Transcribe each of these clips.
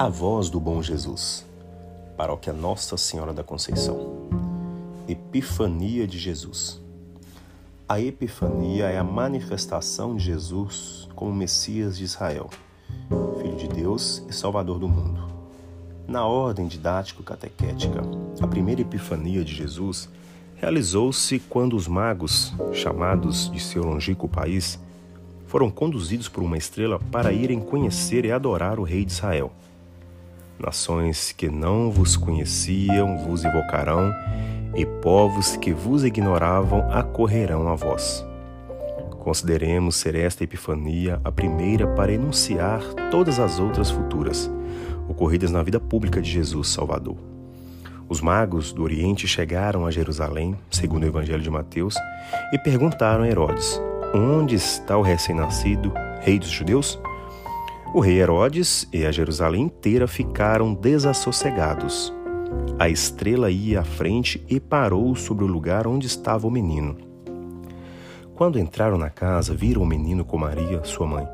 A voz do bom Jesus. Paróquia Nossa Senhora da Conceição. Epifania de Jesus. A Epifania é a manifestação de Jesus como Messias de Israel, Filho de Deus e Salvador do mundo. Na ordem didático-catequética, a primeira Epifania de Jesus realizou-se quando os magos, chamados de seu longínquo país, foram conduzidos por uma estrela para irem conhecer e adorar o Rei de Israel. Nações que não vos conheciam vos invocarão, e povos que vos ignoravam acorrerão a vós. Consideremos ser esta epifania a primeira para enunciar todas as outras futuras, ocorridas na vida pública de Jesus Salvador. Os magos do Oriente chegaram a Jerusalém, segundo o Evangelho de Mateus, e perguntaram a Herodes: Onde está o recém-nascido, rei dos judeus? O rei Herodes e a Jerusalém inteira ficaram desassossegados. A estrela ia à frente e parou sobre o lugar onde estava o menino. Quando entraram na casa, viram o menino com Maria, sua mãe.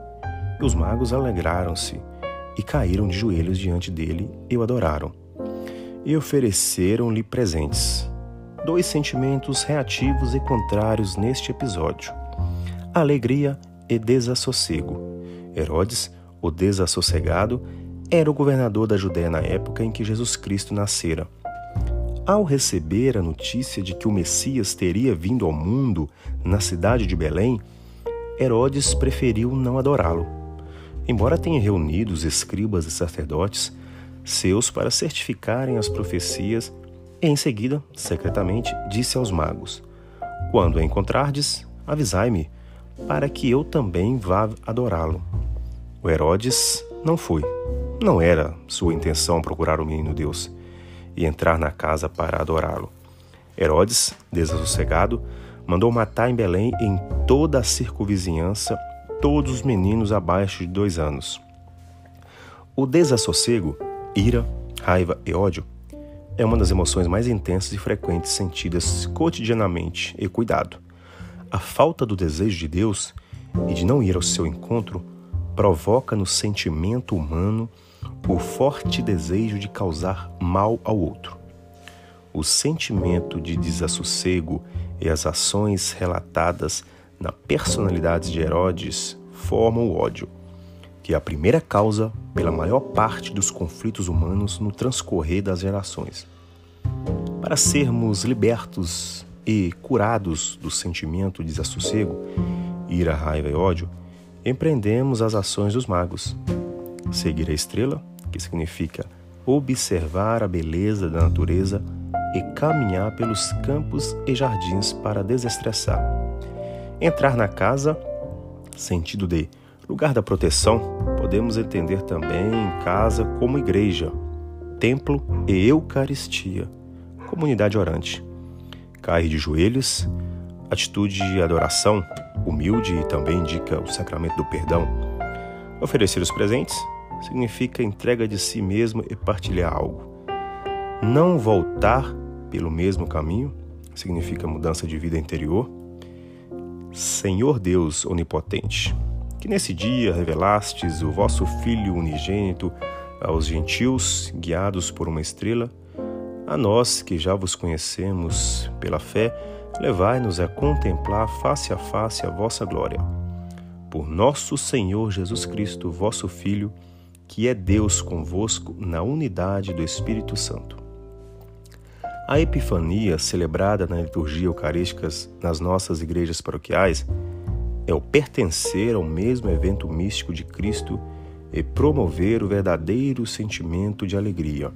E os magos alegraram-se e caíram de joelhos diante dele e o adoraram. E ofereceram-lhe presentes. Dois sentimentos reativos e contrários neste episódio: alegria e desassossego. Herodes o desassossegado, era o governador da Judéia na época em que Jesus Cristo nascera. Ao receber a notícia de que o Messias teria vindo ao mundo na cidade de Belém, Herodes preferiu não adorá-lo. Embora tenha reunido os escribas e sacerdotes seus para certificarem as profecias, em seguida, secretamente, disse aos magos: Quando o encontrardes, avisai-me, para que eu também vá adorá-lo. O Herodes não foi. Não era sua intenção procurar o menino Deus e entrar na casa para adorá-lo. Herodes, desassossegado, mandou matar em Belém em toda a circunvizinhança todos os meninos abaixo de dois anos. O desassossego, ira, raiva e ódio é uma das emoções mais intensas e frequentes sentidas cotidianamente e cuidado. A falta do desejo de Deus e de não ir ao seu encontro provoca no sentimento humano o forte desejo de causar mal ao outro. O sentimento de desassossego e as ações relatadas na personalidade de Herodes formam o ódio, que é a primeira causa pela maior parte dos conflitos humanos no transcorrer das gerações. Para sermos libertos e curados do sentimento de desassossego, ira, raiva e ódio, empreendemos as ações dos magos. Seguir a estrela, que significa observar a beleza da natureza e caminhar pelos campos e jardins para desestressar. Entrar na casa, sentido de lugar da proteção, podemos entender também em casa como igreja, templo e eucaristia, comunidade orante. Cair de joelhos, atitude de adoração, humilde e também indica o sacramento do perdão. Oferecer os presentes significa entrega de si mesmo e partilhar algo. Não voltar pelo mesmo caminho significa mudança de vida interior. Senhor Deus onipotente, que nesse dia revelastes o vosso Filho unigênito aos gentios, guiados por uma estrela, a nós que já vos conhecemos pela fé, levai-nos a contemplar face a face a vossa glória. Por nosso Senhor Jesus Cristo, vosso Filho, que é Deus convosco na unidade do Espírito Santo. A Epifania, celebrada na liturgia eucarística nas nossas igrejas paroquiais, é o pertencer ao mesmo evento místico de Cristo e promover o verdadeiro sentimento de alegria.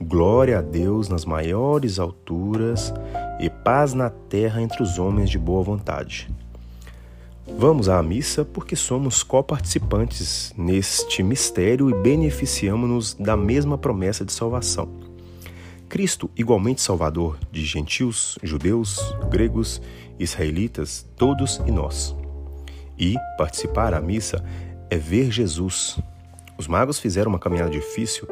Glória a Deus nas maiores alturas e paz na terra entre os homens de boa vontade. Vamos à missa porque somos coparticipantes neste mistério e beneficiamos-nos da mesma promessa de salvação. Cristo, igualmente Salvador de gentios, judeus, gregos, israelitas, todos e nós. E participar à missa é ver Jesus. Os magos fizeram uma caminhada difícil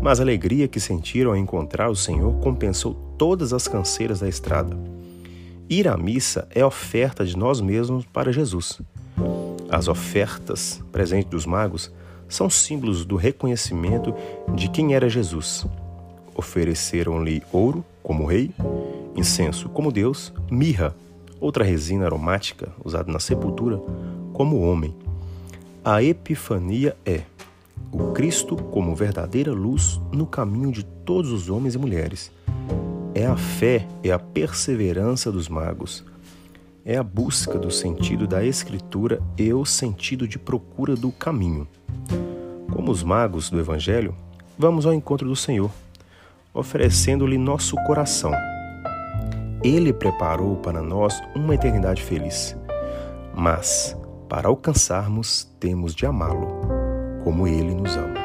mas a alegria que sentiram ao encontrar o Senhor compensou todas as canseiras da estrada. Ir à missa é oferta de nós mesmos para Jesus. As ofertas presentes dos magos são símbolos do reconhecimento de quem era Jesus. Ofereceram-lhe ouro, como rei, incenso, como Deus, mirra, outra resina aromática usada na sepultura, como homem. A Epifania é o Cristo como verdadeira luz no caminho de todos os homens e mulheres. É a fé e a perseverança dos magos. É a busca do sentido da Escritura e o sentido de procura do caminho. Como os magos do Evangelho, vamos ao encontro do Senhor, oferecendo-lhe nosso coração. Ele preparou para nós uma eternidade feliz. Mas, para alcançarmos, temos de amá-lo como ele nos ama.